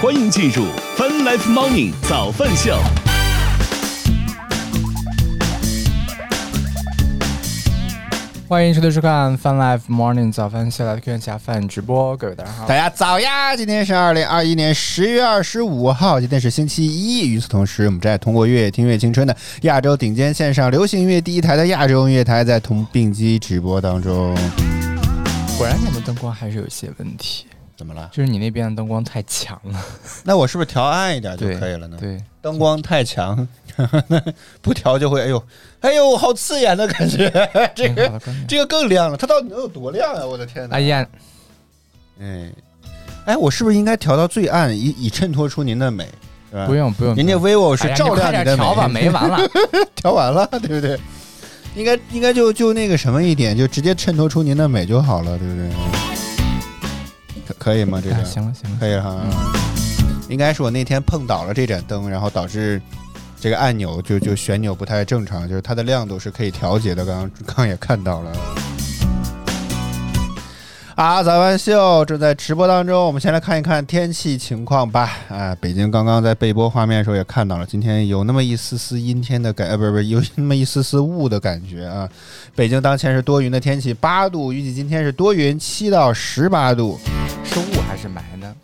欢迎进入 Fun Life Morning 早饭秀。欢迎收听收看 Fun Life Morning 早饭秀来的客家饭直播，各位大家好大。家早呀！今天是二零二一年十月二十五号，今天是星期一。与此同时，我们正在通过越听越青春的亚洲顶尖线上流行音乐第一台的亚洲音乐台，在同并机直播当中。果然你们灯光还是有些问题，怎么了？就是你那边的灯光太强了。那我是不是调暗一点就可以了呢？对，灯光太强，不调就会哎呦哎呦，好刺眼的感觉。这个这个更亮了，它到底能有多亮啊？我的天哪！哎呀，哎哎，我是不是应该调到最暗，以以衬托出您的美？不用不用，人家 vivo 是照亮的你快点调吧，美，没完了。调完了，对不对？应该应该就就那个什么一点，就直接衬托出您的美就好了，对不对？可可以吗？这哎个行了行了，可以哈。应该是我那天碰倒了这盏灯，然后导致这个按钮就就旋钮不太正常，就是它的亮度是可以调节的。刚刚 刚刚也看到了。啊，早安秀正在直播当中，我们先来看一看天气情况吧。啊，北京刚刚在备播画面的时候也看到了，今天有那么一丝丝阴天的感，呃，不是不是，有 那么一丝丝雾的感觉啊。北京当前是多云的天气，八度，预计今天是多云，七到十八度。是雾还是霾呢？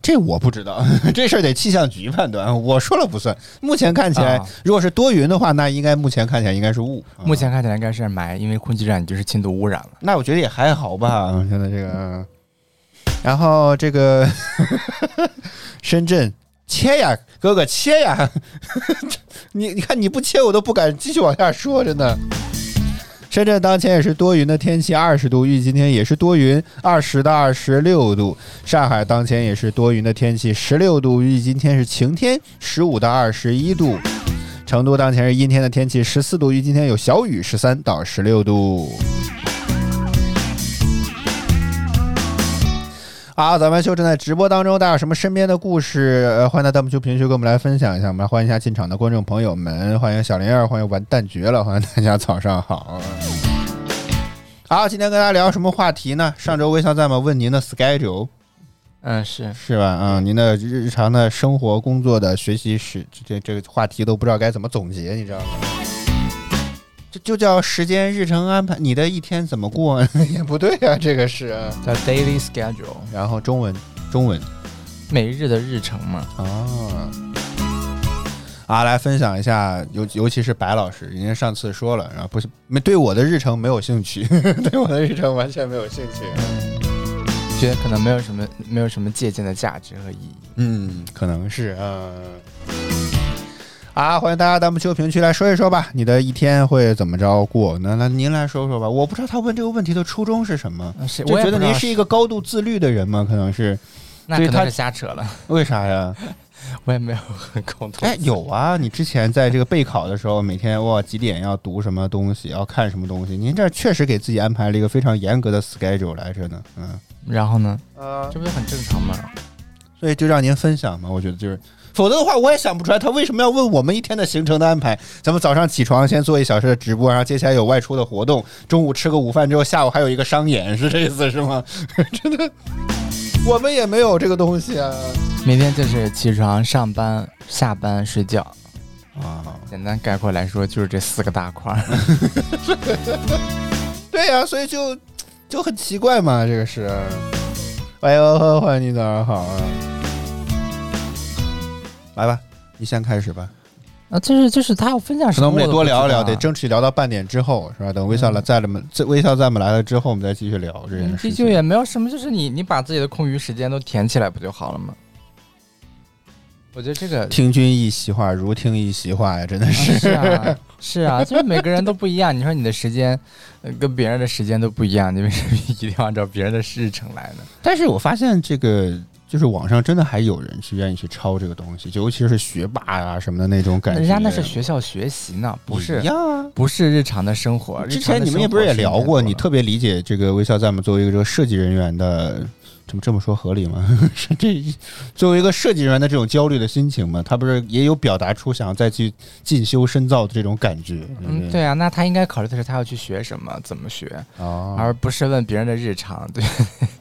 这我不知道，这事儿得气象局判断，我说了不算。目前看起来，啊如果是多云的话，那应该目前看起来应该是雾。啊目前看起来应该是霾，因为空气污染就是轻度污染了。那我觉得也还好吧，现在这个，嗯然后这个 深圳切呀，哥哥切呀，你你看你不切我都不敢继续往下说，真的。深圳当前也是多云的天气，二十度，预计今天也是多云，二十到二十六度。上海当前也是多云的天气，十六度，预计今天是晴天，十五到二十一度。成都当前是阴天的天气，十四度，预计今天有小雨，十三到十六度。好，咱们秀正在直播当中，大家有什么身边的故事？呃，欢迎在弹幕区评论区跟我们来分享一下。我们来欢迎一下进场的观众朋友们，欢迎小灵儿，欢迎完蛋绝了，欢迎大家早上好。好，今天跟大家聊什么话题呢？上周微笑在吗？问您的 schedule 嗯，是是吧？啊、您的日常的生活、工作的学习史，这这个话题都不知道该怎么总结，你知道吗？这就叫时间日程安排，你的一天怎么过 也不对啊，这个是啊。叫 daily schedule，然后中文，中文每日的日程嘛。啊，啊，来分享一下，尤尤其是白老师，人家上次说了，然后不是没对我的日程没有兴趣，对我的日程完全没有兴趣。觉得可能没有什么没有什么借鉴的价值和意义。嗯，可能是啊。啊，欢迎大家弹幕区评论区来说一说吧，你的一天会怎么着过？那那您来说说吧。我不知道他问这个问题的初衷是什么，嗯是，就我觉得您是一个高度自律的人吗？可能是，那他可能是瞎扯了，为啥呀？我也没有很沟通。哎，有啊，你之前在这个备考的时候，每天哇几点要读什么东西，要看什么东西，您这确实给自己安排了一个非常严格的 schedule 来着呢。嗯，然后呢，呃，这不是很正常吗？所以就让您分享嘛，我觉得就是，否则的话我也想不出来他为什么要问我们一天的行程的安排。咱们早上起床先做一小时的直播，然后接下来有外出的活动，中午吃个午饭之后，下午还有一个商演，是这意思是吗？真的，我们也没有这个东西啊。每天就是起床、上班、下班、睡觉。啊，简单概括来说，就是这四个大块儿。对呀、所以就就很奇怪嘛，这个是。哎呦，欢迎你早上好啊！来吧，你先开始吧。啊，就是就是他要分享什么，可能我们得多聊聊，我都不知道得争取聊到半点之后，是吧？等微笑来嗯在了们，这微笑在我们来了之后，我们再继续聊这件嗯事情。这就也没有什么，就是你你把自己的空余时间都填起来不就好了吗？我觉得这个听君一席话，如听一席话呀，真的是。是啊，是啊，就是每个人都不一样。你说你的时间呃跟别人的时间都不一样，你为什么一定要按照别人的日程来呢？但是我发现这个，就是网上真的还有人去愿意去抄这个东西，就尤其是学霸啊什么的那种感觉。人家那是学校学习呢，不是一样啊。不是日常的生活。之前你们也不是也聊过，你特别别理解这个微笑在我们作为一个这个设计人员的这么这么说合理吗？是这作为一个设计人员的这种焦虑的心情嘛，他不是也有表达出想要再去进修深造的这种感觉？嗯，对啊，那他应该考虑的是他要去学什么，怎么学，哦，而不是问别人的日常。对，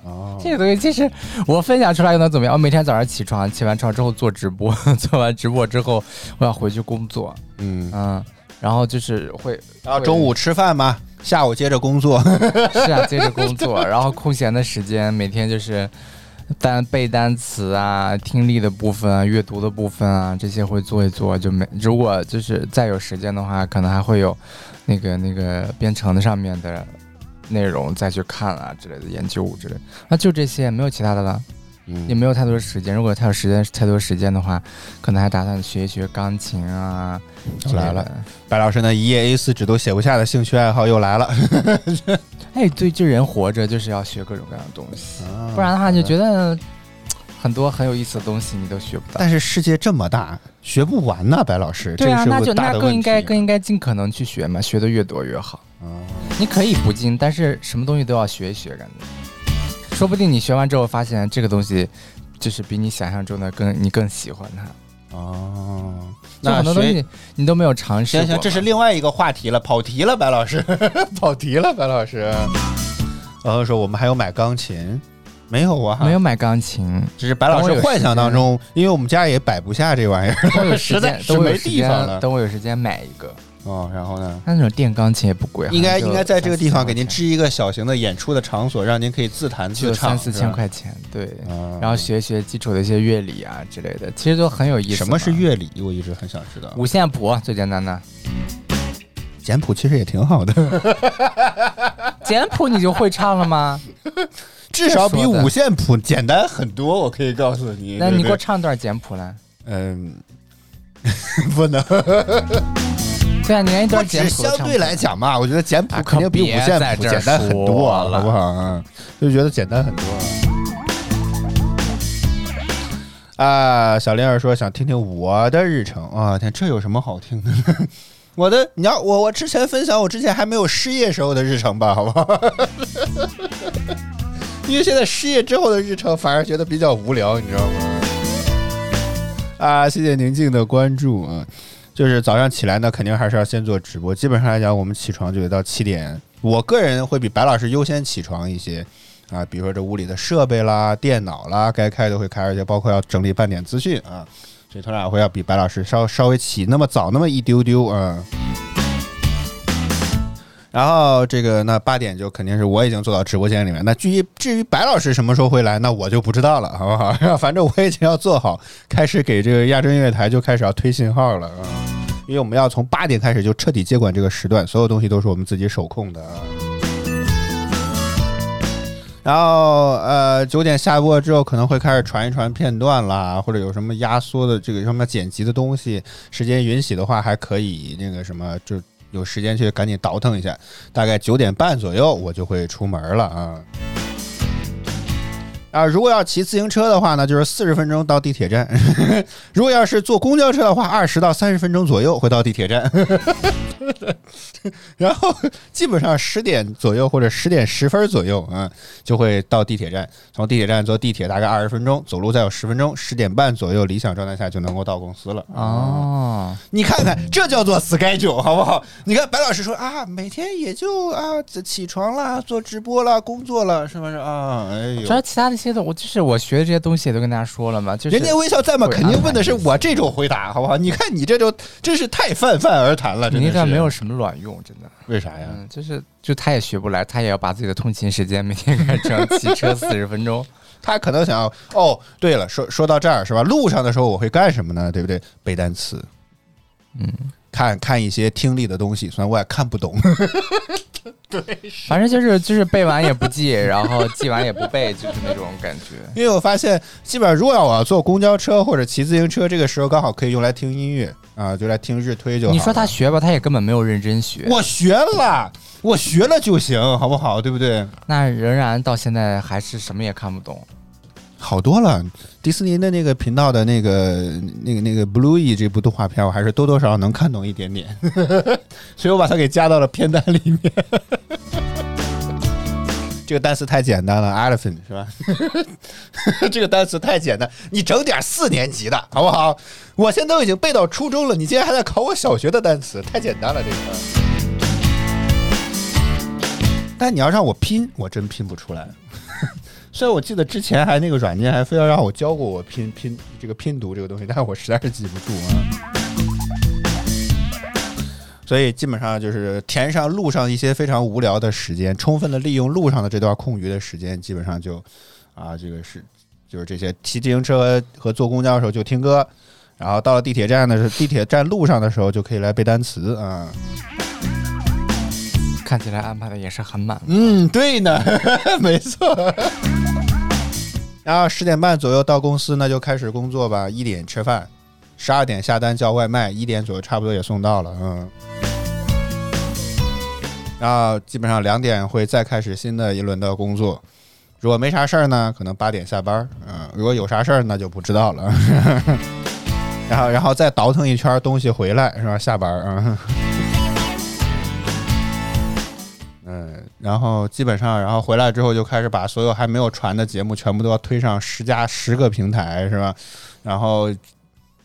哦，这个东西其实我分享出来又能怎么样？我每天早上起床，起完床之后做直播，做完直播之后我要回去工作，嗯，嗯，然后就是会然后中午吃饭嘛，下午接着工作，是啊，接着工作，然后空闲的时间每天就是单背单词啊、听力的部分啊、阅读的部分啊，这些会做一做。就没如果就是再有时间的话，可能还会有那个那个编程的上面的内容再去看啊之类的研究之类。那就这些，没有其他的了，也嗯，没有太多时间。如果太有时间太多时间的话，可能还打算学一学钢琴啊来了。白老师呢一页 A 四纸都写不下的兴趣爱好又来了，哎，对，就人活着就是要学各种各样的东西。不不然的话，就觉得很多很有意思的东西你都学不到。但是世界这么大，学不完呢，白老师，对啊，这那就那更应该更应该尽可能去学嘛，学的越多越好。哦你可以不进，但是什么东西都要学一学，感觉，说不定你学完之后发现这个东西就是比你想象中的更你更喜欢它。哦，那学很多东西你都没有尝试。行行，这是另外一个话题了，跑题了，白老师，跑题了，白老师。然后说我们还有买钢琴，没有啊？没有，买钢琴，只是白老师幻想当中，因为我们家也摆不下这玩意儿。实在间，是没地方了，等我有时间买一个。哦，然后呢？那那种电钢琴也不贵，好像就应该应该在这个地方给您支一个小型的演出的场所，让您可以自弹自唱，三四。千块钱，对。啊然后学学基础的一些乐理啊之类的，其实都很有意思。什么是？乐理？我一直很想知道。五线谱最简单的，简谱其实也挺好的，简谱你就会唱了吗？至少比五线谱简单很多。我可以告诉你。那你给我唱段简谱来。嗯，不能。对啊，你连一段简只是相对来讲嘛，我觉得简谱啊肯定比五线谱简单很多，好不好啊？就觉得简单很多。啊，小玲儿说想听听我的日程啊，天，这有什么好听的？我的，你要我我之前分享我之前还没有失业时候的日程吧，好不好？因为现在失业之后的日程反而觉得比较无聊，你知道吗？啊，谢谢宁静的关注啊。就是早上起来呢，肯定还是要先做直播。基本上来讲，我们起床就得到七点。我个人会比白老师优先起床一些啊，比如说这屋里的设备啦、电脑啦，该开都会开，而且包括要整理半点资讯啊，所以他俩会要比白老师稍稍微起那么早那么一丢丢啊。然后这个那八点就肯定是我已经坐到直播间里面。那至于至于白老师什么时候会来，那我就不知道了，好不好？反正我已经要做好，开始给这个亚洲音乐台就开始要推信号了啊。因为我们要从八点开始就彻底接管这个时段，所有东西都是我们自己手控的啊。然后呃，九点下播之后可能会开始传一传片段啦，或者有什么压缩的这个什么剪辑的东西，时间允许的话还可以那个什么，就有时间去赶紧倒腾一下。大概九点半左右我就会出门了啊。啊，如果要骑自行车的话呢，就是四十分钟到地铁站；如果要是坐公交车的话，二十到三十分钟左右会到地铁站。然后基本上十点左右或者十点十分左右啊，就会到地铁站。从地铁站坐地铁大概二十分钟，走路再有十分钟，十点半左右理想状态下就能够到公司了。哦，你看看，这叫做 schedule，好不好？你看白老师说啊，每天也就啊起床啦，做直播啦，工作了，是不是啊？哎呦主，要其他那些的，我就是我学的这些东西也都跟大家说了嘛，就是人家微笑在嘛，肯定问的是我这种回答，好不好？你看你这就真是太泛泛而谈了，你那真的是没有什么卵用，真的。为啥呀？嗯，就是就他也学不来，他也要把自己的通勤时间每天改成骑车四十分钟。他可能想要哦，对了，说说到这儿是吧？路上的时候我会干什么呢？对不对？背单词，嗯，看看一些听力的东西，虽然我也看不懂。反正就是就是背完也不记，然后记完也不背，就是那种感觉。因为我发现，基本上如果要我要坐公交车或者骑自行车，这个时候刚好可以用来听音乐啊，就来听日推就好。你说他学吧，他也根本没有认真学，我学了，我学了就行，好不好？对不对？那仍然到现在还是什么也看不懂。好多了，迪士尼的那个频道的那个、那个、那个《Bluey》这部动画片，我还是多多少少能看懂一点点，所以我把它给加到了片单里面。这个单词太简单了，elephant 是吧？这个单词太简单，你整点四年级的好不好？我现在都已经背到初中了，你竟然还在考我小学的单词，太简单了这个。但你要让我拼，我真拼不出来。虽然我记得之前还那个软件还非要让我教过我拼拼这个拼读这个东西，但是我实在是记不住啊。所以基本上就是填上路上一些非常无聊的时间，充分的利用路上的这段空余的时间，基本上就啊，这个是就是这些骑自行车和坐公交的时候就听歌，然后到了地铁站的时候，地铁站路上的时候就可以来背单词啊。看起来安排的也是很满。嗯，对呢，没错。然后十点半左右到公司，那就开始工作吧。一点吃饭，十二点下单叫外卖，一点左右差不多也送到了。嗯。然后基本上两点会再开始新的一轮的工作，如果没啥事儿呢，可能八点下班嗯，如果有啥事儿，那就不知道了。然后，然后再倒腾一圈东西回来，是吧？下班啊。嗯，然后基本上，然后回来之后就开始把所有还没有传的节目全部都要推上十加十个平台，是吧？然后。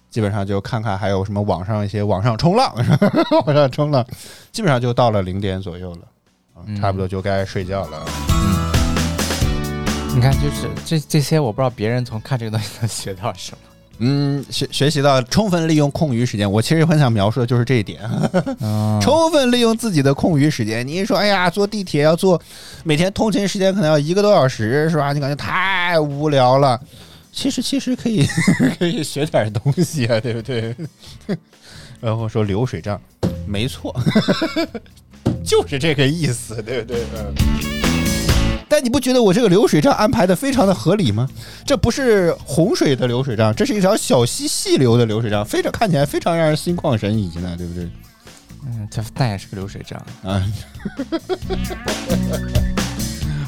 基本上就看看还有什么网上一些网上冲浪，网上冲浪，基本上就到了零点左右了，啊，差不多就该睡觉了。嗯你看，就是这这些，我不知道别人从看这个东西能学到什么。嗯，学学习到充分利用空余时间。我其实很想描述的就是这一点，充分利用自己的空余时间。你一说，哎呀，坐地铁要坐，每天通勤时间可能要一个多小时，是吧？你感觉太无聊了。其实其实可以 可以学点东西啊，对不对？然后说流水账，没错，就是这个意思，对不对？但你不觉得我这个流水账安排的非常的合理吗？这不是洪水的流水账，这是一条小溪细流的流水账，非常看起来非常让人心旷神怡呢，对不对？嗯，这但也是个流水账啊。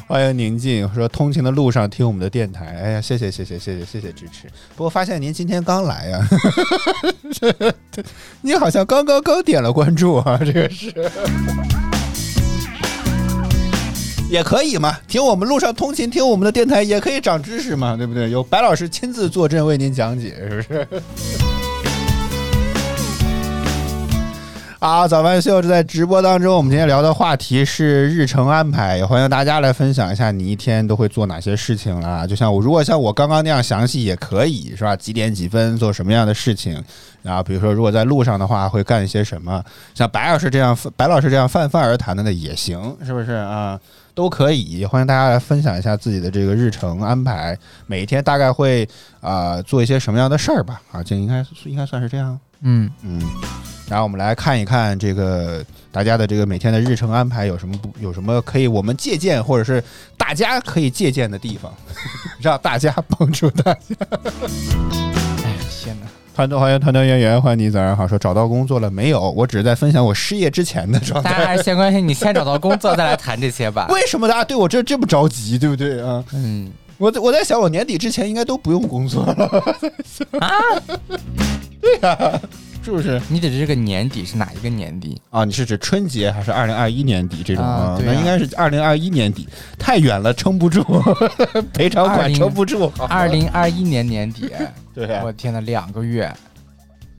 欢迎宁静说通勤的路上听我们的电台，哎呀，谢谢谢谢谢谢谢谢支持。不过发现您今天刚来呀，你好像刚刚刚点了关注啊，这个是也可以嘛？听我们路上通勤听我们的电台也可以长知识嘛，对不对？有白老师亲自坐镇为您讲解，是不是？好，早饭秀在直播当中。我们今天聊的话题是日程安排，也欢迎大家来分享一下你一天都会做哪些事情啦。就像我，如果像我刚刚那样详细也可以，是吧？几点几分做什么样的事情？然后比如说，如果在路上的话，会干一些什么？像白老师这样，白老师这样泛泛而谈的呢，也行，是不是啊？都可以。欢迎大家来分享一下自己的这个日程安排，每一天大概会啊做一些什么样的事儿吧？啊，这应该应该算是这样。嗯嗯。然后我们来看一看这个大家的这个每天的日程安排有什么不有什么可以我们借鉴或者是大家可以借鉴的地方，让大家帮助大家。哎呀天哪！团团欢迎团团圆圆，欢迎你早上好。说找到工作了没有？我只是在分享我失业之前的状态。大家先关心你先找到工作再来谈这些吧。为什么大家对我这这么着急？对不对啊？嗯，我我在想我年底之前应该都不用工作了。啊？对呀。是不是？你指这个年底是哪一个年底啊？你是指春节还是二零二一年底这种啊？那应该是二零二一年底，太远了，撑不住，赔偿款撑不住。二零二一年年底，对，我天呐，两个月。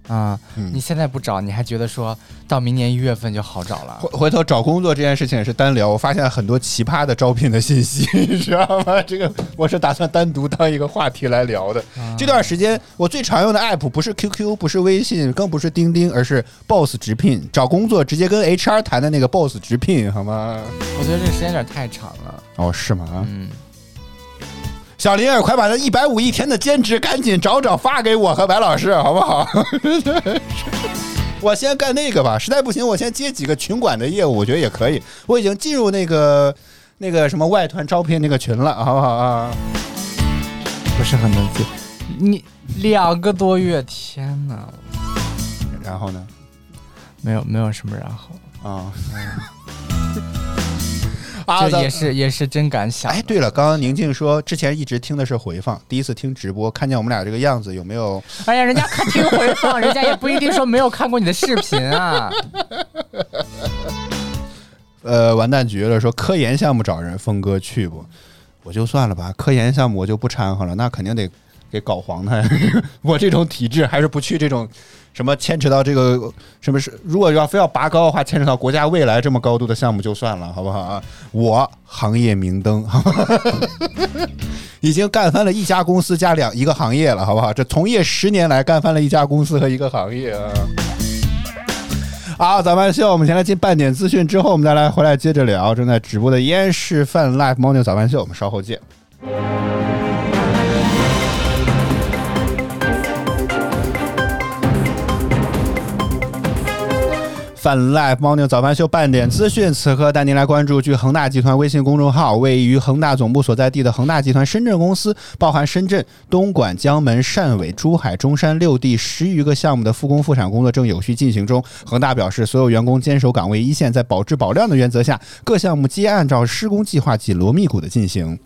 啊，你现在不找，你还觉得说到明年一月份就好找了？回回头找工作这件事情也是单聊，我发现很多奇葩的招聘的信息，你知道吗？这个我是打算单独当一个话题来聊的。这段时间我最常用的 app 不是 QQ，不是微信，更不是钉钉，而是 Boss 直聘。找工作直接跟 HR 谈的那个 Boss 直聘，好吗？我觉得这个时间有点太长了。哦，是吗？嗯。小林儿，快把那一百五一天的兼职赶紧找找发给我和白老师，好不好？我先干那个吧，实在不行我先接几个群管的业务，我觉得也可以。我已经进入那个那个什么外团招聘那个群了，好不好啊？不是很能接，你两个多月，天哪！然后呢？没有，没有什么然后啊。这也是也是真敢想。哎，对了，刚刚宁静说之前一直听的是回放，第一次听直播，看见我们俩这个样子，有没有？哎呀，人家看听回放，人家也不一定说没有看过你的视频啊。呃完蛋局了，说科研项目找人，峰哥去不？我就算了吧，科研项目我就不掺和了，那肯定得给搞黄他。我这种体质还是不去这种什么牵扯到这个什么是，如果要非要拔高的话，牵扯到国家未来这么高度的项目就算了，好不好啊？我行业明灯，已经干翻了一家公司加两一个行业了，好不好？这从业十年来干翻了一家公司和一个行业啊。好，早饭秀，我们先来进半点资讯，之后我们再来回来接着聊。正在直播的烟示范 Live Morning 早饭秀，我们稍后见。泛 Live Morning 早饭秀半点资讯，此刻带您来关注。据恒大集团微信公众号，位于恒大总部所在地的恒大集团深圳公司，包含深圳、东莞、江门、汕尾、珠海、中山六地十余个项目的复工复产工作正有序进行中。恒大表示，所有员工坚守岗位一线，在保质保量的原则下，各项目皆按照施工计划紧锣密鼓的进行。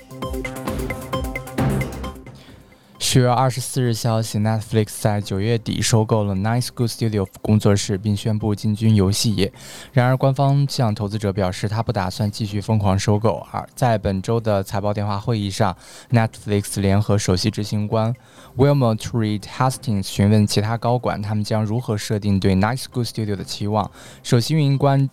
十月二十四日消息，Netflix 在九月底收购了 Nice Good Studio 工作室，并宣布进军游戏业。然而，官方向投资者表示，他不打算继续疯狂收购。而在本周的财报电话会议上，Netflix 联合首席执行官 Wilmot Reed Hastings 询问其他高管，他们将如何设定对 Nice Good Studio 的期望。首席运营官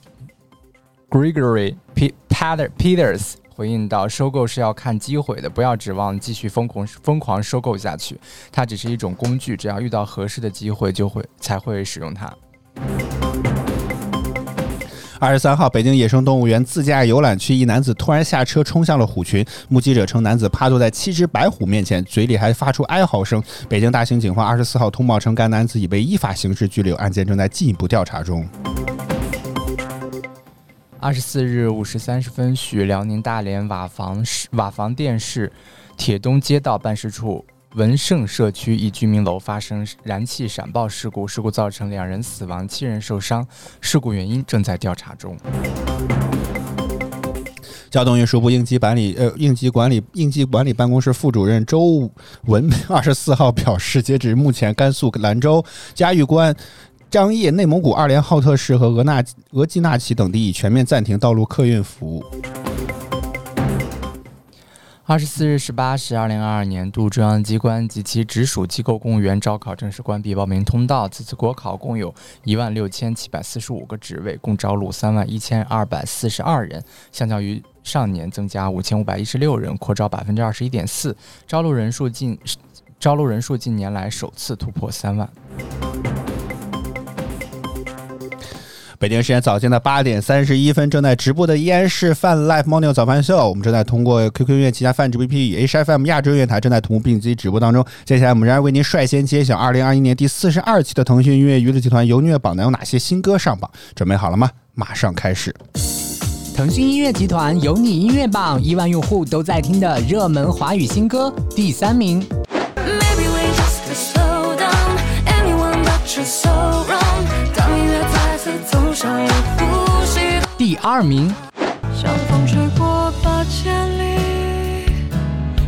Gregory P Peters。回应到，收购是要看机会的，不要指望继续疯狂疯狂收购下去。它只是一种工具，只要遇到合适的机会，就会才会使用它。二十三号，北京野生动物园自驾游览区，一男子突然下车冲向了虎群，目击者称，男子趴坐在七只白虎面前，嘴里还发出哀嚎声。北京大兴警方二十四号通报称，该男子已被依法刑事拘留，案件正在进一步调查中。二十四日五时三十分许，辽宁大连瓦房市瓦房店市铁东街道办事处文盛社区一居民楼发生燃气闪爆事故，事故造成两人死亡，七人受伤，事故原因正在调查中。交通运输部应急管理呃应急管理应急管理办公室副主任周文二十四号表示，截止目前，甘肃兰州、嘉峪关。张掖、内蒙古二连浩特市和额纳额济纳旗等地已全面暂停道路客运服务。二十四日十八时，二零二二年度中央机关及其直属机构公务员招考正式关闭报名通道。此次国考共有一万六千七百四十五个职位，共招录三万一千二百四十二人，相较于上年增加五千五百一十六人，扩招百分之二十一点四。招录人数近招录人数近年来首次突破三万。北京时间早间的八点三十一分，正在直播的依然是泛 Live Morning 早饭秀。我们正在通过 QQ 音乐旗下泛直 BP 与 HFM 亚洲音乐台正在同步并机直播当中。接下来，我们仍然为您率先揭晓二零二一年第四十二期的腾讯音乐娱乐集团游音乐榜单有哪些新歌上榜。准备好了吗？马上开始。腾讯音乐集团有你音乐榜，亿万用户都在听的热门华语新歌第三名。第二名。像风吹过八千里，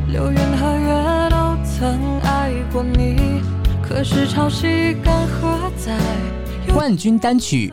流云和月都曾爱过你，可是潮汐干涸在冠军单曲。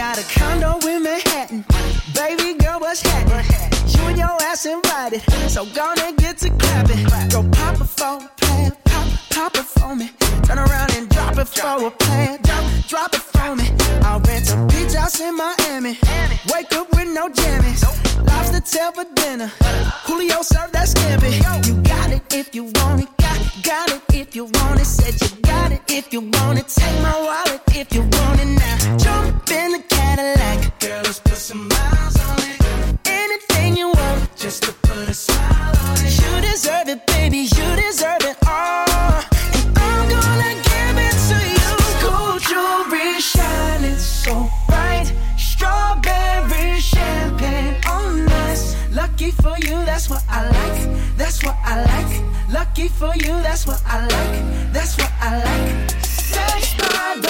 Got a condo in Manhattan. Baby girl, what's happening? You and your ass invited. So gonna get to clapping. Go pop a plan. Pop, pop it for me. Turn around and drop it for a plan. Drop, drop it for me. I'll rent a beach house in Miami. Wake up with no jammies. Lobster tail for dinner. Julio served that scampi. You got it if you want it. Got, it if you want it. Said you got it if you want it. Take my wallet if you want it now. Jump in the Cadillac. Girl, let's put some miles on it. Anything you want, just to put a smile on it. You deserve it, baby. You deserve it all. And I'm gonna give it to you. Gold jewelry shining so bright. Strawberry champagne oh, on us. Lucky for you, that's what I like. That's what I like. Lucky for you, that's what I like. That's what I like. Sex by the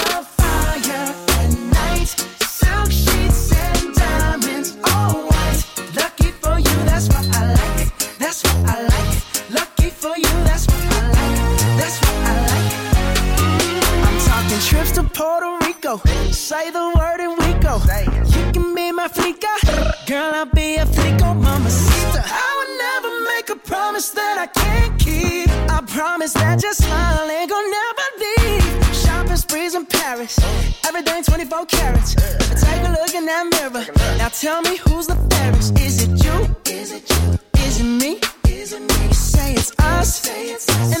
tell me who's the fairest. Is it you? Is it you? Is it me? Is it me? Say it's us. And I'll agree,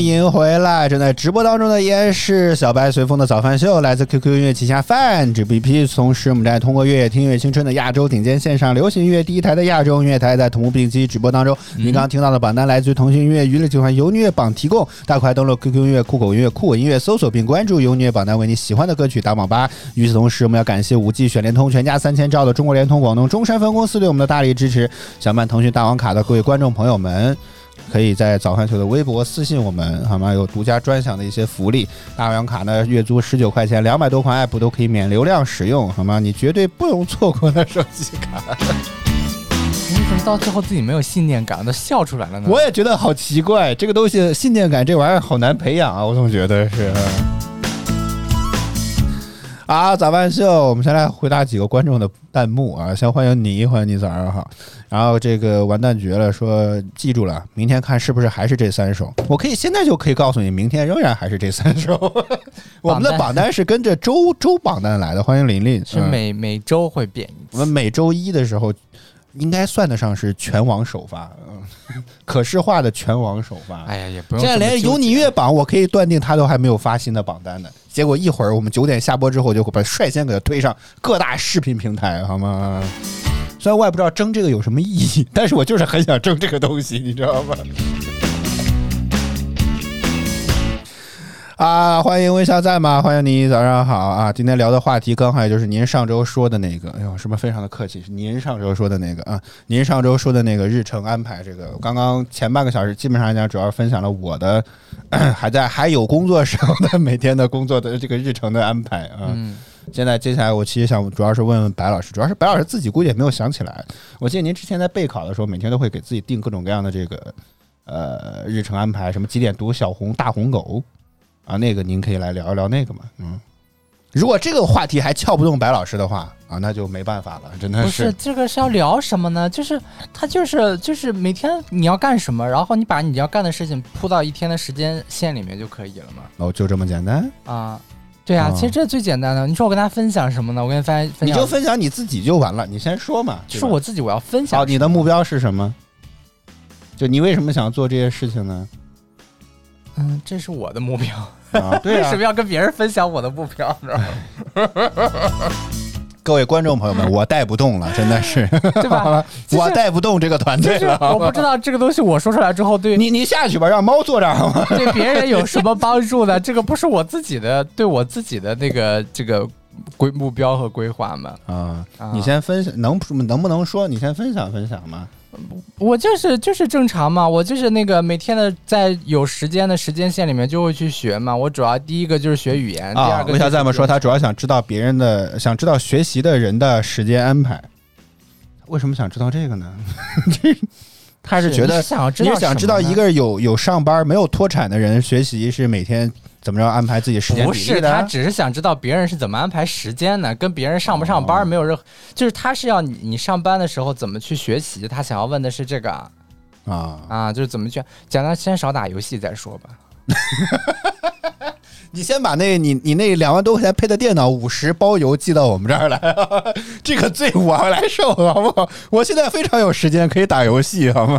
欢迎回来！正在直播当中的依然是小白随风的早饭秀，来自 QQ 音乐旗下泛指 BP，同时我们在通过越野听音乐青春的亚洲顶尖线上流行音乐第一台的亚洲音乐台，在同步并机直播当中。您刚刚听到的榜单来自于腾讯音乐娱乐集团由音乐榜提供，大快登录 QQ 音乐、酷狗音乐、酷我音乐搜索并关注由音乐榜单，为你喜欢的歌曲打榜吧。与此同时，我们要感谢五 G 选联通全家三千兆的中国联通广东中山分公司对我们的大力支持。想办腾讯大王卡的各位观众朋友们。可以在早饭球的微博私信我们，好吗？有独家专享的一些福利。大王卡呢，月租十九块钱，两百多款 app 都可以免流量使用，好吗？你绝对不容错过的手机卡。你怎么到最后自己没有信念感，都笑出来了呢？我也觉得好奇怪，这个东西信念感这玩意儿好难培养啊，我总觉得是。啊，早饭秀，我们先来回答几个观众的弹幕啊，先欢迎你，欢迎你早上好。然后这个完蛋绝了，说记住了，明天看是不是还是这三首？我可以现在就可以告诉你，明天仍然还是这三首。我们的榜单是跟着周周榜单来的，欢迎琳琳。是嗯每每周会变一次。我们每周一的时候，应该算得上是全网首发，嗯，可视化的全网首发。哎呀，也不用现在连有你乐榜，我可以断定他都还没有发新的榜单呢。结果一会儿我们九点下播之后，就会把率先给他推上各大视频平台，好吗？虽然我也不知道争这个有什么意义，但是我就是很想争这个东西，你知道吗？啊，欢迎微笑在吗？欢迎你，早上好啊！今天聊的话题刚好也就是您上周说的那个，哎呦，是不是非常的客气？是您上周说的那个啊，您上周说的那个日程安排，这个刚刚前半个小时基本上来讲，主要分享了我的 还在还有工作时候的每天的工作的这个日程的安排啊。嗯，现在接下来我其实想主要是问问白老师，主要是白老师自己估计也没有想起来。我记得您之前在备考的时候，每天都会给自己定各种各样的这个呃日程安排，什么几点读小红大红狗啊，那个您可以来聊一聊那个嘛，嗯。如果这个话题还撬不动白老师的话啊，那就没办法了，真的是不是这个是要聊什么呢？就是他就是就是每天你要干什么，然后你把你要干的事情铺到一天的时间线里面就可以了嘛。哦，就这么简单。啊，对啊，啊其实这最简单的。你说我跟大家分享什么呢？我跟你分分享，你就分享你自己就完了，你先说嘛。对是我自己我要分享。你的目标是什么？就你为什么想做这些事情呢？嗯，这是我的目标。啊，对啊为什么，要跟别人分享我的目标？你知道吗？各位观众朋友们，我带不动了，真的是，对吧？就 是我带不动这个团就是队了。我不知道这个东西我说出来之后对你你下去吧，让猫坐这儿好吗？对别人有什么帮助呢？这个不是我自己的，对我自己的那个这个规目标和规划嘛。啊啊，你先分享，能能不能说？你先分享分享嘛。我就是就是正常嘛，我就是那个每天的在有时间的时间线里面就会去学嘛。我主要第一个就是学语言，第啊二，个为啥这么说？他主要要想知道别人的，想知道学习的人的时间安排。为什么想知道这个呢？他是觉得想要知道你是想知道一个有有上班没有脱产的人学习是每天怎么着安排自己时间不比例的？是他只是想知道别人是怎么安排时间的，跟别人上不上班没有任何，就是他是要你你上班的时候怎么去学习，他想要问的是这个啊啊，啊，就是怎么去讲到先少打游戏再说吧。你先把那你你那两万多块钱配的电脑五十包邮寄到我们这儿来，这个罪我来受，好不好？我现在非常有时间可以打游戏，好吗？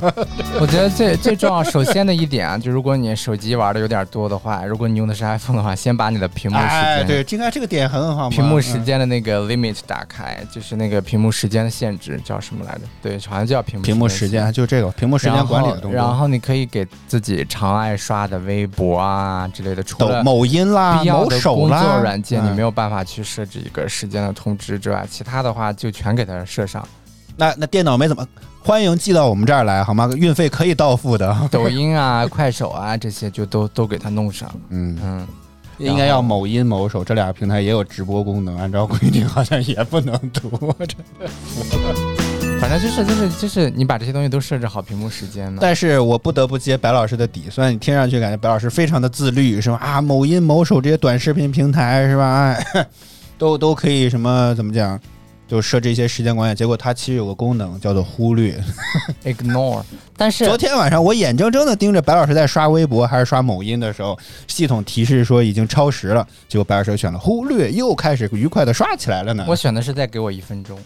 我觉得最最重要，首先的一点啊，就如果你手机玩的有点多的话，如果你用的是 iPhone 的话，先把你的屏幕时哎，间。对，应该这个点很好。屏幕时嗯间的那个 limit 打开，就是那个屏幕时间的限制叫什么来着？对，好像叫屏幕屏幕时间就这个屏幕时间管理的东西。然后，你可以给自己常爱刷的微博啊之类的，除了抖某音啦、必要某手的工作啦，软件，你没有。办法去设置一个时间的通知之外，其他的话就全给它设上。那那电脑没怎么，欢迎寄到我们这儿来，好吗？运费可以到付的。抖音啊、快手啊这些就都都给它弄上。嗯，嗯，应该要某音、某手这俩平台也有直播功能，按照规定好像也不能读。真的反正就是就是就是你把这些东西都设置好屏幕时间了。但是我不得不接白老师的底，虽然你听上去感觉白老师非常的自律，是吧？啊，某音、某手这些短视频平台是吧？哎，都都可以什么怎么讲，就设置一些时间管理。结果它其实有个功能叫做忽略。ignore，但是昨天晚上我眼睁睁的盯着白老师在刷微博还是刷某音的时候，系统提示说已经超时了，结果白老师选了忽略，又开始愉快的刷起来了呢。我选的是再给我一分钟，啊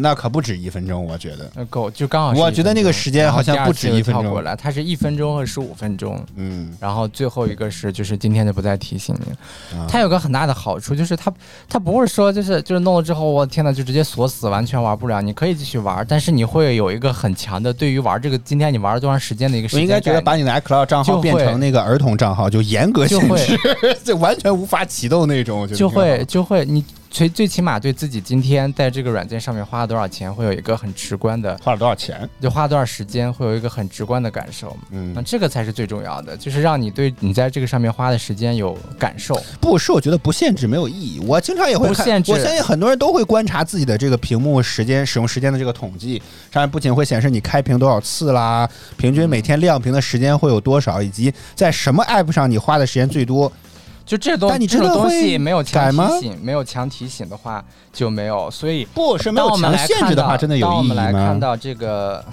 那可不止一分钟，我觉得。呃够就刚好我。觉得那个时间好像不止一分钟过来，它是一分钟和十五分钟。嗯，然后最后一个是，就是今天就不再提醒你。啊它有个很大的好处，就是它它不会说就是就是弄了之后，我天呐，就直接锁死，完全玩不了。你可以继续玩，但是你会有一个很强的对于玩这个今天你玩了多长时间的一个时间我应该。觉得把你的 iCloud 账号就变成那个儿童账号，就严格限制，就完全无法启动那种，就会就会你最最起码对自己今天在这个软件上面花了多少钱，会有一个很直观的，花了多少钱？就花了多少时间，会有一个很直观的感受。嗯那，这个才是最重要的，就是让你对你在这个上面花的时间有感受。不是，我觉得不限制没有意义。我经常也会看，不限制我相信很多人都会观察自己的这个屏幕时间使用时间的这个统计，上面不仅会显示你开屏多少次啦，平均每天亮屏的时间会有多少，以及在什么 app 上你花的时间最多。就这东但你这种东西没有强提醒，没有强提醒的话就没有。所以不是没有当我们强来看到，限制的话，真的有当我们来看？到这个，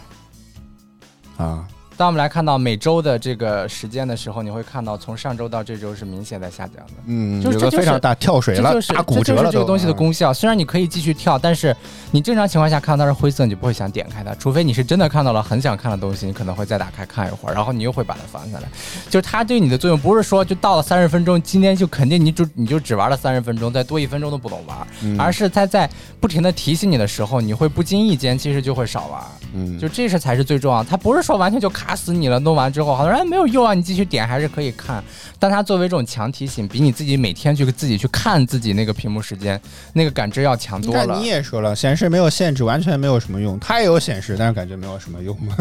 啊，当我们来看到每周的这个时间的时候，你会看到从上周到这周是明显在下降的。嗯，就是这就是有个非常大跳水了这就，是打骨这折了都。就是这个东西的啊功效。虽然你可以继续跳，但是你正常情况下看到它是灰色，你就不会想点开它，除非你是真的看到了很想看的东西，你可能会再打开看一会儿，然后你又会把它放下来。就是它对你的作用不是说就到了三十分钟，今天就肯定你就你就只玩了三十分钟，再多一分钟都不懂玩，嗯而是它在不停的提醒你的时候，你会不经意间其实就会少玩。嗯，就这是才是最重要的。它不是说完全就卡死你了，弄完之后好多人没有用啊，你继续点还是可以看。但它作为这种强提醒，比你自己每天去自己去看自己那个屏幕时间那个感知要强多了你。也说了，显示没有限制，完全没有什么用。它也有显示，但是感觉没有什么用嘛。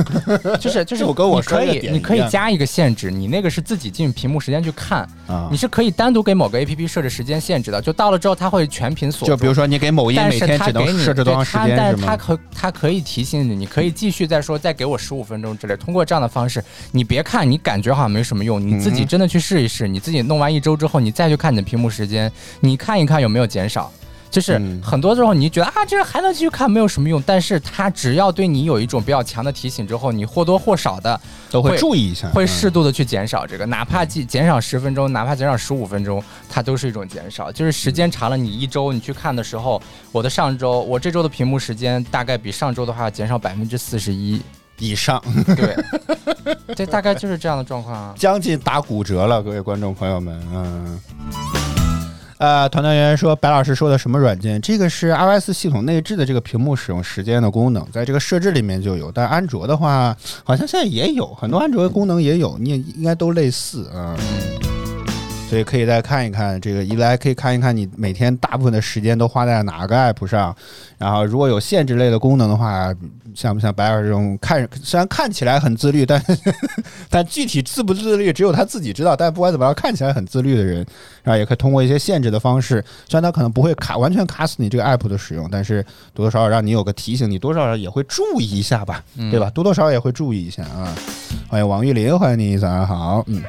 就是就是我跟我你可以你可以加一个限制，你那个是自己进屏幕时间去看，啊你，是可以单独给某个 A P P 设置时间限制的。就到了之后，它会全屏锁。就比如说你给某音但是每天只它给你能设置多长时间？但是它可它可以提醒你，你可以继续再说，再给我十五分钟之类。通过这样的方式，你别看你感觉好像没什么用，你自己真的去试一试，你自己弄完一周之后，你再去看你的屏幕时间，你看一看有没有减少。就是嗯很多时候你觉得啊，这还能继续看，没有什么用，但是它只要对你有一种比较强的提醒之后，你或多或少的都会会注意一下，会嗯适度的去减少这个，哪怕减减少十分钟，哪怕减少十五分钟，它都是一种减少。就是时间长了，你一周你去看的时候，我的上周我这周的屏幕时间大概比上周的话要减少百分之四十一，以上，对，这大概就是这样的状况啊。将近打骨折了，各位观众朋友们，嗯。呃，团团圆圆说，白老师说的什么软件？这个是 iOS 系统内置的这个屏幕使用时间的功能，在这个设置里面就有。但安卓的话，好像现在也有很多安卓的功能也有，你也应该都类似啊。所以可以再看一看这个，一来可以看一看你每天大部分的时间都花在哪个 app 上，然后如果有限制类的功能的话，像不像白尔这种看虽然看起来很自律，但但具体自不自律只有他自己知道。但不管怎么样，看起来很自律的人，然后也可以通过一些限制的方式，虽然他可能不会卡完全卡死你这个 app 的使用，但是多多少少让你有个提醒，你多少少也会注意一下吧，对吧？多多少少也会注意一下啊。欢迎王玉林，欢迎你，早上好，嗯。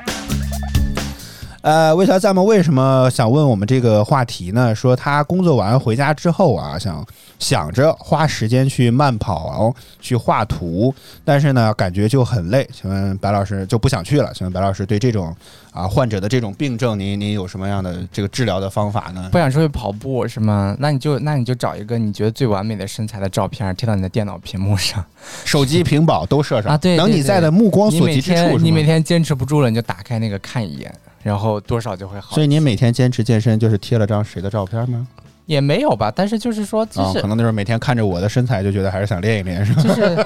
呃，魏小赞们为什么想问我们这个话题呢？说他工作完回家之后啊，想想着花时间去慢跑、去画图，但是呢，感觉就很累。请问白老师就不想去了？请问白老师对这种啊患者的这种病症，您您有什么样的这个治疗的方法呢不？想出去跑步是吗？那你就那你就找一个你觉得最完美的身材的照片贴到你的电脑屏幕上手机、屏保都设上啊，对，能你在的目光所及之处？你每天坚持不住了，你就打开那个看一眼，然后多少就会好。所以您每天坚持健身，就是贴了张谁的照片吗？也没有吧，但是就是说，就啊、是、可能就是每天看着我的身材，就觉得还是想练一练，是吧？就是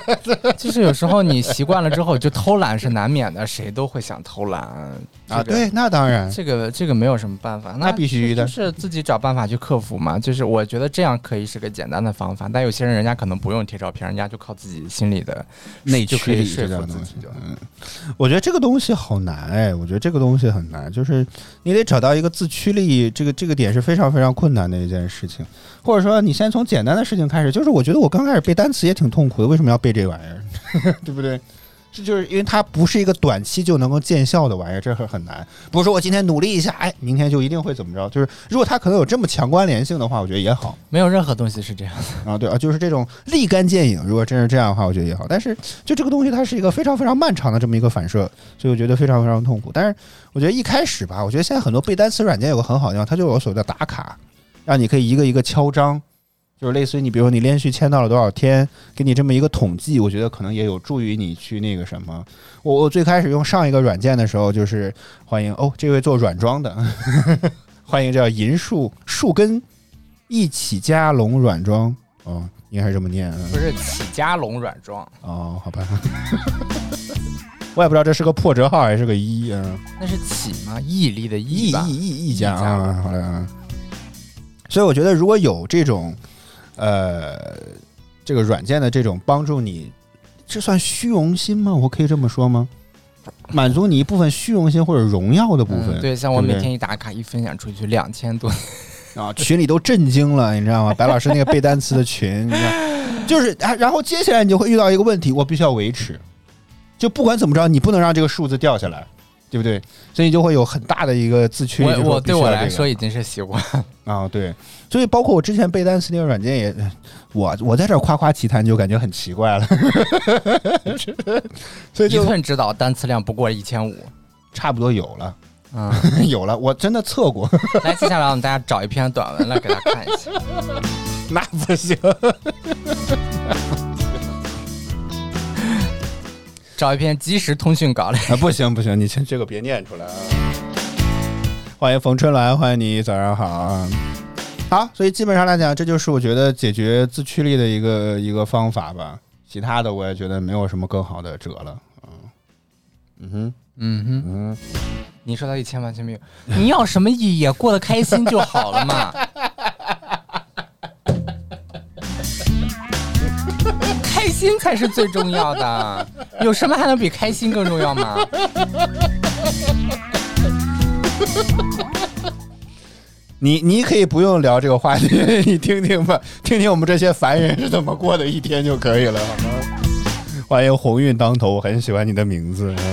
就是有时候你习惯了之后，就偷懒是难免的，谁都会想偷懒啊，对，那当然，这个这个没有什么办法，那必须的就是自己找办法去克服嘛。就是我觉得这样可以是个简单的方法，但有些人人家可能不用贴照片，人家就靠自己心里的内驱力这样服自己的东西。嗯，我觉得这个东西好难哎，我觉得这个东西很难，就是你得找到一个自驱力，这个这个点是非常非常困难的一件事情。或者说，你先从简单的事情开始，就是我觉得我刚开始背单词也挺痛苦的，为什么要背这玩意儿？对不对？这就是因为它不是一个短期就能够见效的玩意儿，这很很难。不是说我今天努力一下，哎，明天就一定会怎么着？就是如果它可能有这么强关联性的话，我觉得也好。没有任何东西是这样的。啊，对啊，就是这种立竿见影。如果真是这样的话，我觉得也好。但是就这个东西，它是一个非常非常漫长的这么一个反射，所以我觉得非常非常痛苦。但是我觉得一开始吧，我觉得现在很多背单词软件有个很好的地方，它就有所谓的打卡，让你可以一个一个敲章，就是类似于你比如说你连续签到了多少天，给你这么一个统计，我觉得可能也有助于你去那个什么。我我最开始用上一个软件的时候，就是欢迎哦，这位做软装的，欢迎叫银树树根一起加龙软装。哦，应该是这么念啊。不是起加龙软装，哦，好吧，我也不知道这是个破折号还是个一啊，那是起吗？毅力的毅吧？一一一一加啊，好嘞啊。所以我觉得如果有这种呃这个软件的这种帮助你，这算虚荣心吗？我可以这么说吗？满足你一部分虚荣心或者荣耀的部分，嗯对，像我每天一打卡一分享出去两千多，啊，群里都震惊了，你知道吗？白老师那个背单词的群，你知道，就是啊，然后接下来你就会遇到一个问题，我必须要维持，就不管怎么着，你不能让这个数字掉下来，对不对？所以就会有很大的一个自驱力。就是我我对我来说已经是习惯。啊，对，所以包括我之前背单词那个软件也，我我在这儿夸夸其谈就感觉很奇怪了，所以一就寸指导单词量不过一千五。差不多有了，嗯，有了，我真的测过，来，接下来我们大家找一篇短文来给大家看一下。那不行。找一篇即时通讯稿来。啊，不行不行，你先这个别念出来啊！欢迎冯春兰，欢迎你，早上好啊！好，所以基本上来讲，这就是我觉得解决自驱力的一个一个方法吧。其他的我也觉得没有什么更好的辙了。嗯嗯哼嗯哼，嗯，你说到一千万千没有，你要什么意义啊？过得开心就好了嘛。心才是最重要的，有什么还能比开心更重要吗？你你可以不用聊这个话题，你听听吧，听听我们这些凡人是怎么过的一天就可以了，好吗？欢迎鸿运当头，我很喜欢你的名字。嗯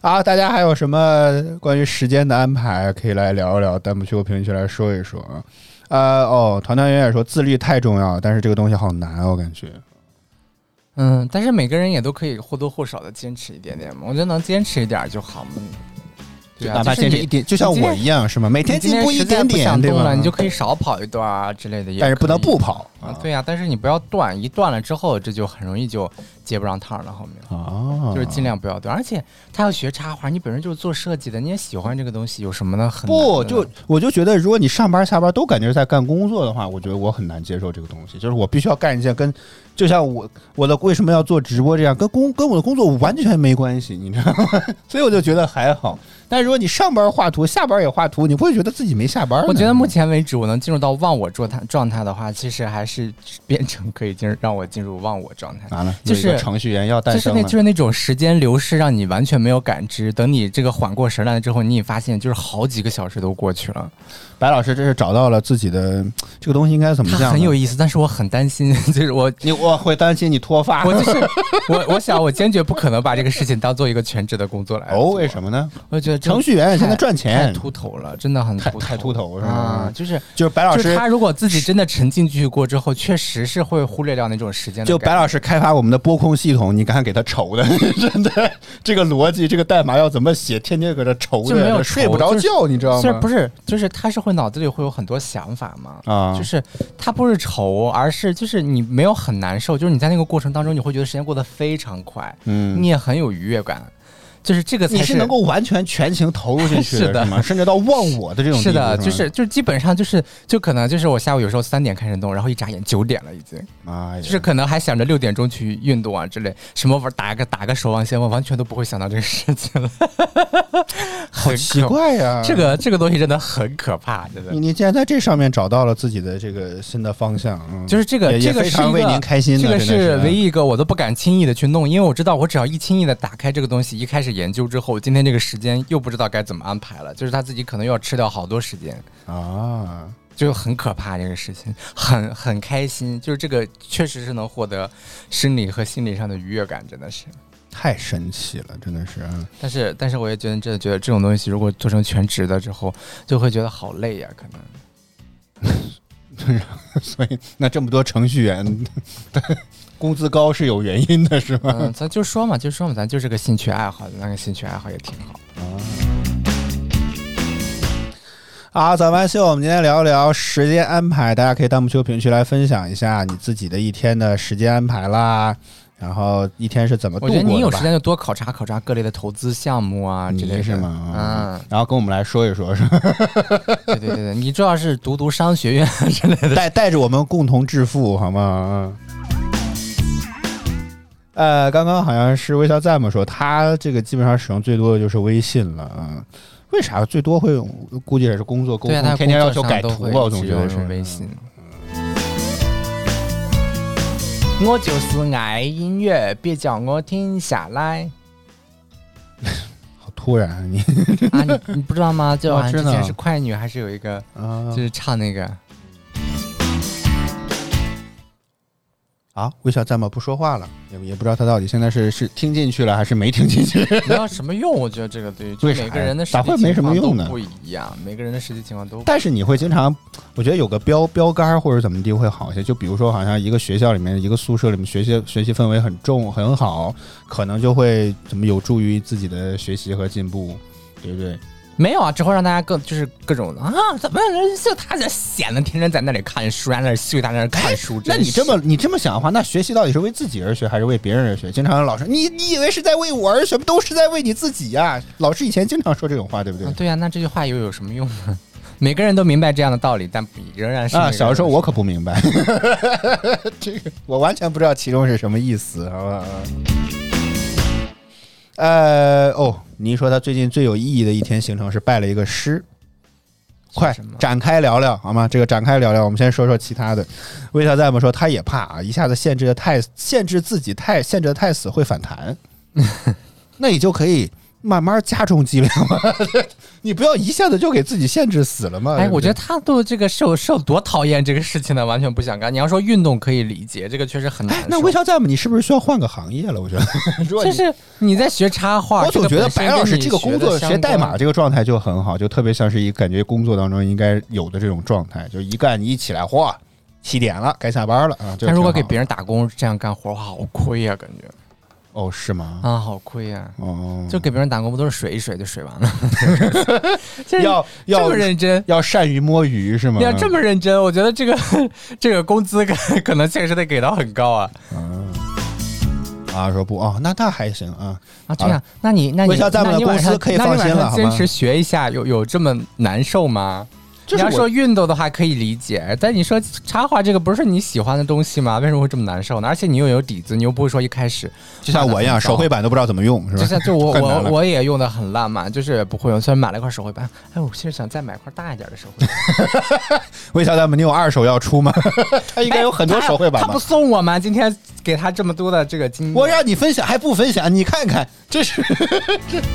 啊，大家还有什么关于时间的安排可以来聊一聊？弹幕区和评论区来说一说啊。呃，哦，团团圆圆说自律太重要，但是这个东西好难，我感觉。嗯，但是每个人也都可以或多或少的坚持一点点嘛，我觉得能坚持一点就好嘛。对啊，哪怕坚持一点，就像我一样，是吗？每天进步一点点，对吧？你就可以少跑一段啊之类的也，但是不能不跑啊。对呀、但是你不要断，一断了之后，这就很容易就接不上趟了。后面啊，就是尽量不要对，而且他要学插画，你本身就是做设计的，你也喜欢这个东西，有什么呢？很不就我就觉得，如果你上班下班都感觉是在干工作的话，我觉得我很难接受这个东西。就是我必须要干一件跟，就像我我的为什么要做直播这样，跟工跟我的工作完全没关系，你知道吗？所以我就觉得还好。但如果你上班画图，下班也画图，你不会觉得自己没下班呢？我觉得目前为止，我能进入到忘我状态状态的话，其实还是变成可以进入让我进入忘我状态。完了，就是程序员要诞就是生了。那就是那种时间流逝，让你完全没有感知。等你这个缓过神来之后，你也发现就是好几个小时都过去了。白老师这是找到了自己的这个东西应该怎么？很有意思，但是我很担心，就是我你我会担心你脱发。我就是我我想我坚决不可能把这个事情当做一个全职的工作来哦，为什么呢？我觉得这程序员现在赚钱太秃头了，真的很秃太太秃头是吧啊，就是就是白老师他如果自己真的沉浸进去过之后，确实是会忽略掉那种时间的就。白老师开发我们的播控系统，你看给他愁的，真的，这个逻辑，这个代码要怎么写，天天搁这愁就没有，睡不着愁觉，你知道吗？是不是？就是他是会脑子里会有很多想法嘛？啊就是他不是愁，而是就是你没有很难受，就是你在那个过程当中，你会觉得时间过得非常快，嗯你也很有愉悦感，就是这个才你是能够完全全情投入进去 是的。是吗？甚至到忘我的这种是的，就是就是基本上就是就可能就是我下午有时候三点开始弄，然后一眨眼九点了已经，就是可能还想着六点钟去运动啊之类，什么玩打个打个守望先，锋完全都不会想到这个事情。了，好奇怪 呀，这个这个东西真的很可怕，真的。你。你竟然在这上面找到了自己的这个新的方向，嗯。就是这个，也这也非常为您开心的，这个是唯一一个我都不敢轻易的去弄，因为我知道我只要一轻易的打开这个东西，一开始研究之后，今天这个时间又不知道该怎么安排了，就是他自己可能又要吃掉好多时间，啊。就很可怕这个事情，很很开心，就是这个确实是能获得生理和心理上的愉悦感，真的是。太神奇了，真的是。嗯但是但是我也觉得真的觉得这种东西如果做成全职的之后，就会觉得好累呀、可能。所以，那这么多程序员 工资高是有原因的，是吧？嗯，咱就说嘛，就说嘛，咱就是个兴趣爱好，那个兴趣爱好也挺好。好，早班秀，我们今天聊一聊时间安排，大家可以弹幕区、评论区来分享一下你自己的一天的时间安排啦，然后一天是怎么度我觉过的吧？得你有时间就多考察考察各类的投资项目啊之类是吗？嗯，然后跟我们来说一说，是吧？对对对对，你主要是读读商学院之类的。带带着我们共同致富，好吗？嗯。呃，刚刚好像是微笑在嘛说，他这个基本上使用最多的就是微信了，嗯，为啥最多会用？估计也是工作沟对他天天要求改图吧，我总觉得是用微信。我就是爱音乐，别叫我停下来 好突然啊，你啊！你你不知道吗？就之前是快女还是有一个，啊就是唱那个，啊，微笑在吗？不说话了，也也不知道他到底现在是是听进去了还是没听进去。没有什么用。我觉得这个对于就每个人的实际没什么情况都用呢不一样，每个人的实际情况都但是你会经常，我觉得有个标标杆儿或者怎么地会好一些。就比如说，好像一个学校里面、一个宿舍里面学习学习氛围很重很好，可能就会怎么有助于自己的学习和进步，对不对？没有啊，只会让大家更就是各种啊，怎么就他这闲的，天天在那里看书，在那里睡，在那里看书。那你这么你这么想的话，那学习到底是为自己而学，还是为别人而学？经常有老师，你你以为是在为我而学，不都是在为你自己呀、老师以前经常说这种话，对不对啊？对呀、那这句话又有什么用呢？每个人都明白这样的道理，但比仍然是小的时候我可不明白，这个我完全不知道其中是什么意思，好吧？呃，哦，您说他最近最有意义的一天行程是拜了一个师，快展开聊聊好吗？这个展开聊聊，我们先说说其他的。魏小在姆说他也怕啊，一下子限制的太限制自己太限制的太死会反弹，那你就可以慢慢加重剂量嘛，你不要一下子就给自己限制死了嘛。哎，对对我觉得他都这个是有是有多讨厌这个事情呢，完全不想干。你要说运动可以理解，这个确实很难。，哎那微笑在吗？你是不是需要换个行业了？我觉得，就是你在学插画，我总觉得白老师这个工作学代码这个状态就很好，就特别像是一感觉工作当中应该有的这种状态，就一干你一起来，嚯，七点了，该下班了啊。但如果给别人人打工这样干活，好亏呀、感觉哦，是吗？啊，好亏呀、哦，就给别人打工，不都是水一水就水完了？要要这要么认真，要善于摸鱼是吗？你要这么认真，我觉得这个这个工资可可能确实得给到很高啊啊，说不哦，那那还行啊。啊！这样，那你那你那你晚上公司可以放心了坚持学一下，有有这么难受吗？就是我你要说运动的话可以理解，但你说插画这个不是你喜欢的东西吗？为什么会这么难受呢？而且你又有底子，你又不会说一开始就像我一样，手绘板都不知道怎么用，是吧？就像就我 我我也用的很烂嘛，就是不会用。虽然买了一块手绘板，哎，我其实想再买块大一点的手绘板。微笑在吗？你有二手要出吗？他应该有很多手绘板吧他不？送我吗？今天给他这么多的这个经验，我让你分享还不分享，你看看，这是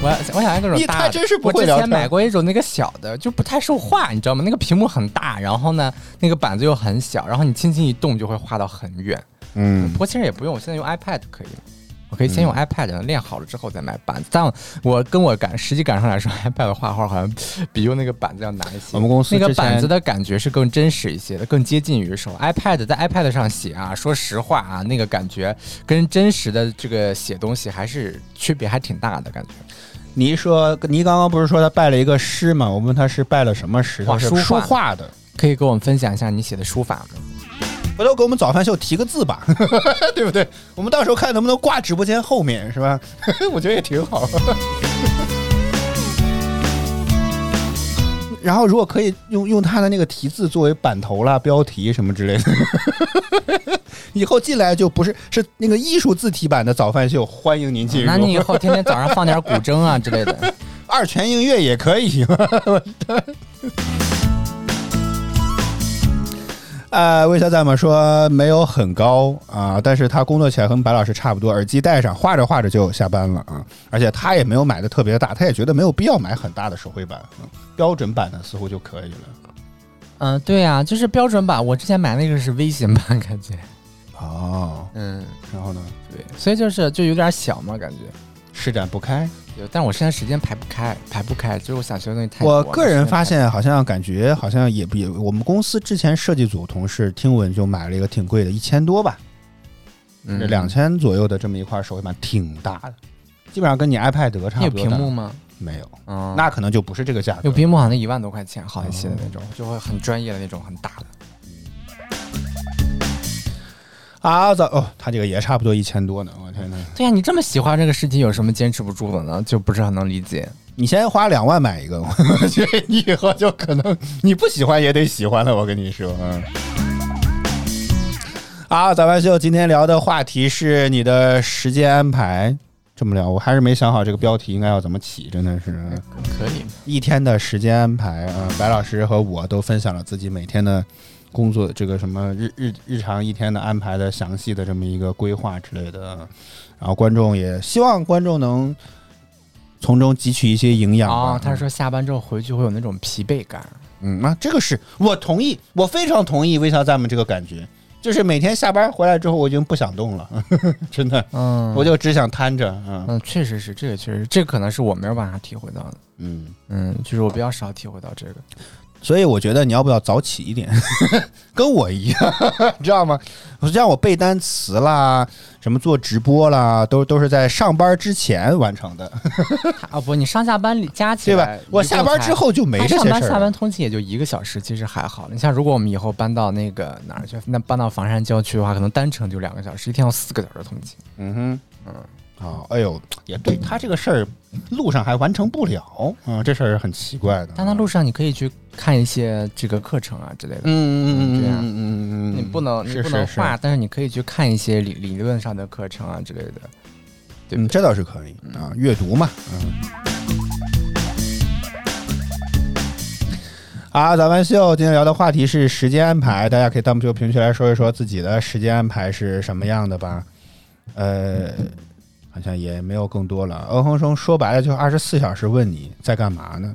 我要我想要各种你大的。还真是不我之前买过一种那个小的，就不太受画，你知道吗？那个屏幕很大，然后呢，那个板子又很小，然后你轻轻一动就会画到很远。嗯不过其实也不用，我现在用 iPad 可以了。我可以先用 iPad 练好了之后再买板子，但我跟我感实际感受来说，iPad 画画好像比用那个板子要难一些。我们公司那个板子的感觉是更真实一些的，更接近于手。iPad 在 iPad 上写啊，说实话啊，那个感觉跟真实的这个写东西还是区别还挺大的感觉。你一说，你刚刚不是说他拜了一个师吗？我问他是拜了什么师？画他是书书画画的。可以给我们分享一下你写的书法吗？回头给我们早饭秀提个字吧，对不对？我们到时候看能不能挂直播间后面，是吧？我觉得也挺好。然后，如果可以用用他的那个题字作为版头啦、标题什么之类的，以后进来就不是是那个艺术字体版的早饭秀，欢迎您进入。那你以后天天早上放点古筝啊之类的。二泉映月也可以。呃，魏小仔嘛说没有很高啊，但是他工作起来和白老师差不多，耳机戴上，画着画着就下班了啊。而且他也没有买的特别大，他也觉得没有必要买很大的手绘板，标准版的似乎就可以了。嗯，对啊，就是标准版。我之前买那个是微型版，感觉。哦，嗯，然后呢，对，所以就是就有点小嘛，感觉。施展不开。有，但我现在时间排不开，排不开，就是我想学的东西太多。我个人发现，好像感觉好像也比我们公司之前设计组同事听闻就买了一个挺贵的，一千多吧。两千左右的这么一块手绘板挺大的，基本上跟你 iPad 得差有不多有。屏幕吗？没有，嗯，那可能就不是这个价格。有屏幕好像一万多块钱，好一些的哦那种，就会很专业的那种，很大的。啊，早哦，他这个也差不多一千多呢。我天呐，对呀、你这么喜欢这个事情，有什么坚持不住的呢？就不是很能理解。你先花两万买一个，我觉得你以后就可能你不喜欢也得喜欢了。我跟你说，嗯。好，早班秀今天聊的话题是你的时间安排。这么聊，我还是没想好这个标题应该要怎么起，真的是。可以，一天的时间安排啊、白老师和我都分享了自己每天的工作这个什么日日日常一天的安排的详细的这么一个规划之类的，然后观众也希望观众能从中汲取一些营养啊。哦，他说下班之后回去会有那种疲惫感。嗯，啊，这个是我同意，我非常同意微笑赞们这个感觉，就是每天下班回来之后，我已经不想动了，真的，嗯，我就只想瘫着，嗯嗯，确实是，这个确实，这可能是我没有办法体会到的。嗯。嗯，就是我比较少体会到这个。所以我觉得你要不要早起一点，跟我一样，你 知道吗？让我背单词啦，什么做直播啦，都都是在上班之前完成的，啊不，你上下班里加起来对吧来，？我下班之后就没他上班下班这些事儿了。通勤也就一个小时，其实还好。你像如果我们以后搬到那个哪儿去，那搬到房山郊区的话，可能单程就两个小时，一天要四个小时通勤。嗯哼，啊，哎呦，也对他这个事儿，路上还完成不了，啊，这事儿很奇怪的。但他路上你可以去看一些这个课程啊之类的。嗯嗯嗯嗯嗯嗯，你不能，你是是是不能画，但是你可以去看一些理理论上的课程啊之类的。对嗯，这倒是可以啊，阅读嘛，嗯。好，早饭秀今天聊的话题是时间安排，大家可以弹幕区、评论区来说一说自己的时间安排是什么样的吧。呃，好像也没有更多了。欧恒生说白了就是二十四小时问你在干嘛呢？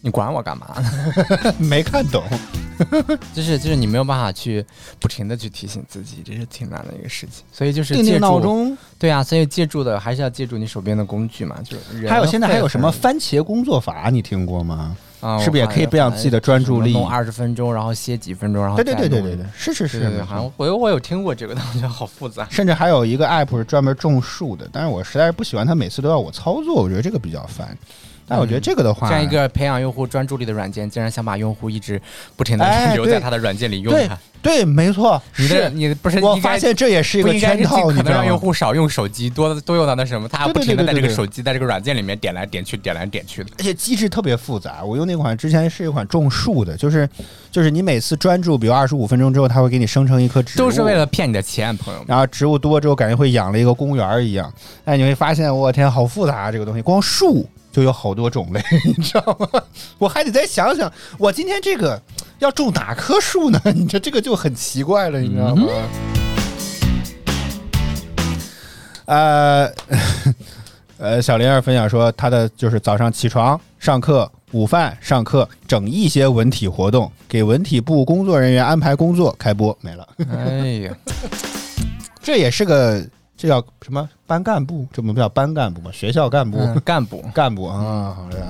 你管我干嘛呢？没看懂。就是就是你没有办法去不停的去提醒自己，这是挺难的一个事情。所以就是定定闹，钟，对啊，所以借助的还是要借助你手边的工具嘛。就是还有现在还有什么番茄工作法，你听过吗？是不是也可以培养自己的专注力弄二十分钟，然后歇几分钟，然后对对对对对对，是是是好像我有我有听过这个，但我觉得好复杂。甚至还有一个 app 是专门种树的，但是我实在是不喜欢它每次都要我操作，我觉得这个比较烦。但我觉得这个的话，这样一个培养用户专注力的软件，竟然想把用户一直不停的哎留在对它的软件里用对它。对，没错，你的是你不是我发现这也是一个圈套，你可能让用？户少用手机，多多用到那什么，他不停的在这个手机在这个软件里面点来点去，点来点去的。而且机制特别复杂。我用那款之前是一款种树的，就是就是你每次专注，比如二十五分钟之后，它会给你生成一棵植物，都是为了骗你的钱，朋友们。然后植物多之后，感觉会养了一个公园一样。哎你会发现，我天，好复杂啊！这个东西，光树就有好多种类，你知道吗？我还得再想想，我今天这个要种哪棵树呢？你这这个就很奇怪了，你知道吗？呃 呃，小玲儿分享说，她的就是早上起床上课。午饭上课，整一些文体活动，给文体部工作人员安排工作，开播没了。哎呀，这也是个这叫什么班干部？这不叫班干部吗？学校干部、嗯干部，干部啊，好的。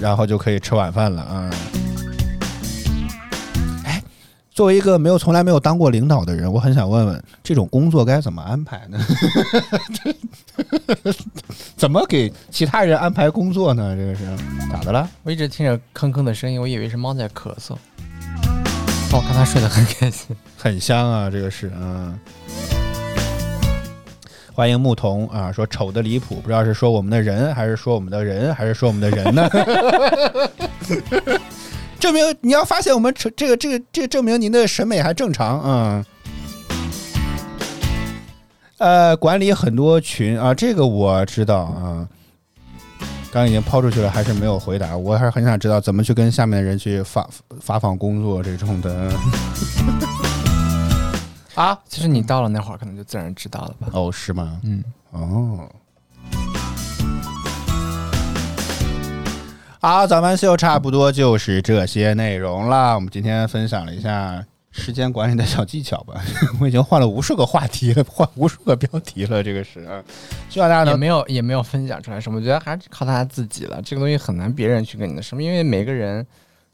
然后就可以吃晚饭了啊。哎，作为一个没有从来没有当过领导的人，我很想问问，这种工作该怎么安排呢？怎么给其他人安排工作呢？这个是咋的了？我一直听着吭吭的声音，我以为是猫在咳嗽。哦，看它睡得很开心。很香啊，这个是嗯。欢迎牧童啊，说丑的离谱，不知道是说我们的人，还是说我们的人，还是说我们的人呢？证明你要发现我们丑这个这个这个证明您的审美还正常，嗯。呃，管理很多群啊，这个我知道啊。刚刚已经抛出去了，还是没有回答。我还是很想知道怎么去跟下面的人去发发放工作这种的。啊，其实你到了那会儿，可能就自然知道了吧。哦，是吗？嗯，哦。好，早班秀差不多就是这些内容了。我们今天分享了一下时间管理的小技巧吧。我已经换了无数个话题了，换无数个标题了，这个是啊。希望大家能也没有也没有分享出来什么，我觉得还是靠大家自己了。这个东西很难别人去跟你的什么，因为每个人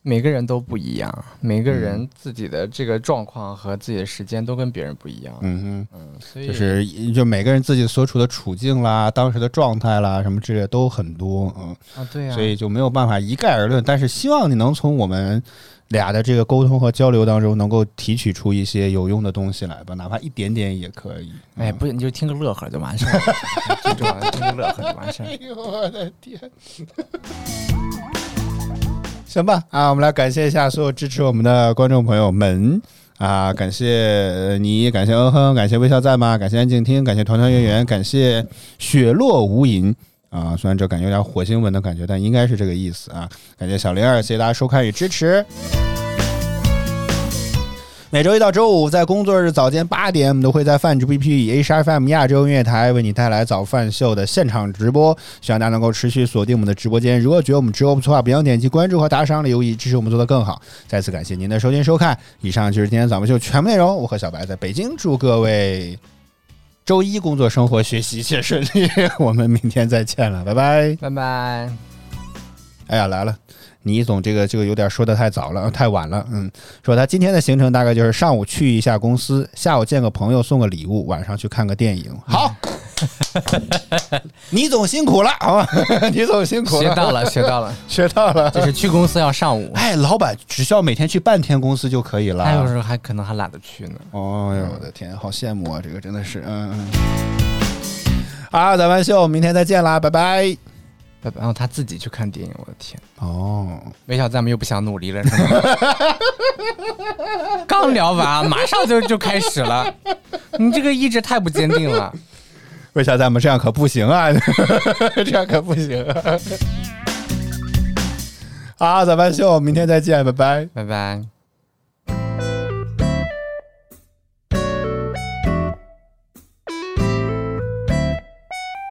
每个人都不一样，每个人自己的这个状况和自己的时间都跟别人不一样。嗯哼嗯，所哼，以就是就每个人自己所处的处境啦、当时的状态啦，什么之类的都很多，嗯。啊，对呀、所以就没有办法一概而论。但是希望你能从我们俩的这个沟通和交流当中，能够提取出一些有用的东西来吧，哪怕一点点也可以。哎，不，你就听个乐呵就完事儿了，最重要的听个乐呵就完事儿。哎呦我的天！行吧，啊，我们来感谢一下所有支持我们的观众朋友们啊，感谢你，感谢嗯哼，感谢微笑在吗？感谢安静听，感谢团团圆圆，感谢雪落无垠。啊，虽然这感觉有点火星文的感觉，但应该是这个意思啊！感谢小玲儿，谢谢大家收看与支持。每周一到周五，在工作日早间八点，我们都会在饭局 BP 以 HFM 亚洲音乐台为你带来早饭秀的现场直播。希望大家能够持续锁定我们的直播间。如果觉得我们直播不错的话，不要点击关注和打赏留言，支持我们做得更好。再次感谢您的收听收看，以上就是今天早饭秀全部内容。我和小白在北京，祝各位周一工作、生活、学习一切顺利。我们明天再见了，拜拜。拜拜。哎呀，来了。倪总，这个这个有点说的太早了，太晚了。嗯，说他今天的行程大概就是上午去一下公司，下午见个朋友送个礼物，晚上去看个电影。好，倪总辛苦了，好吗？倪总辛苦了，学到了，学到了，学到了。就是去公司要上午，哎，老板只需要每天去半天公司就可以了。他有时候还可能还懒得去呢。哦呦，我的天，好羡慕啊！这个真的是，嗯嗯。好，咱们秀，明天再见啦，拜拜。然后他自己去看电影，我的天！哦，没想到咱们又不想努力了，是吗？刚聊完，马上就就开始了，你这个意志太不坚定了。为啥咱们这样可不行啊？这样可不行、啊。好，咱们秀，明天再见，拜拜。拜拜。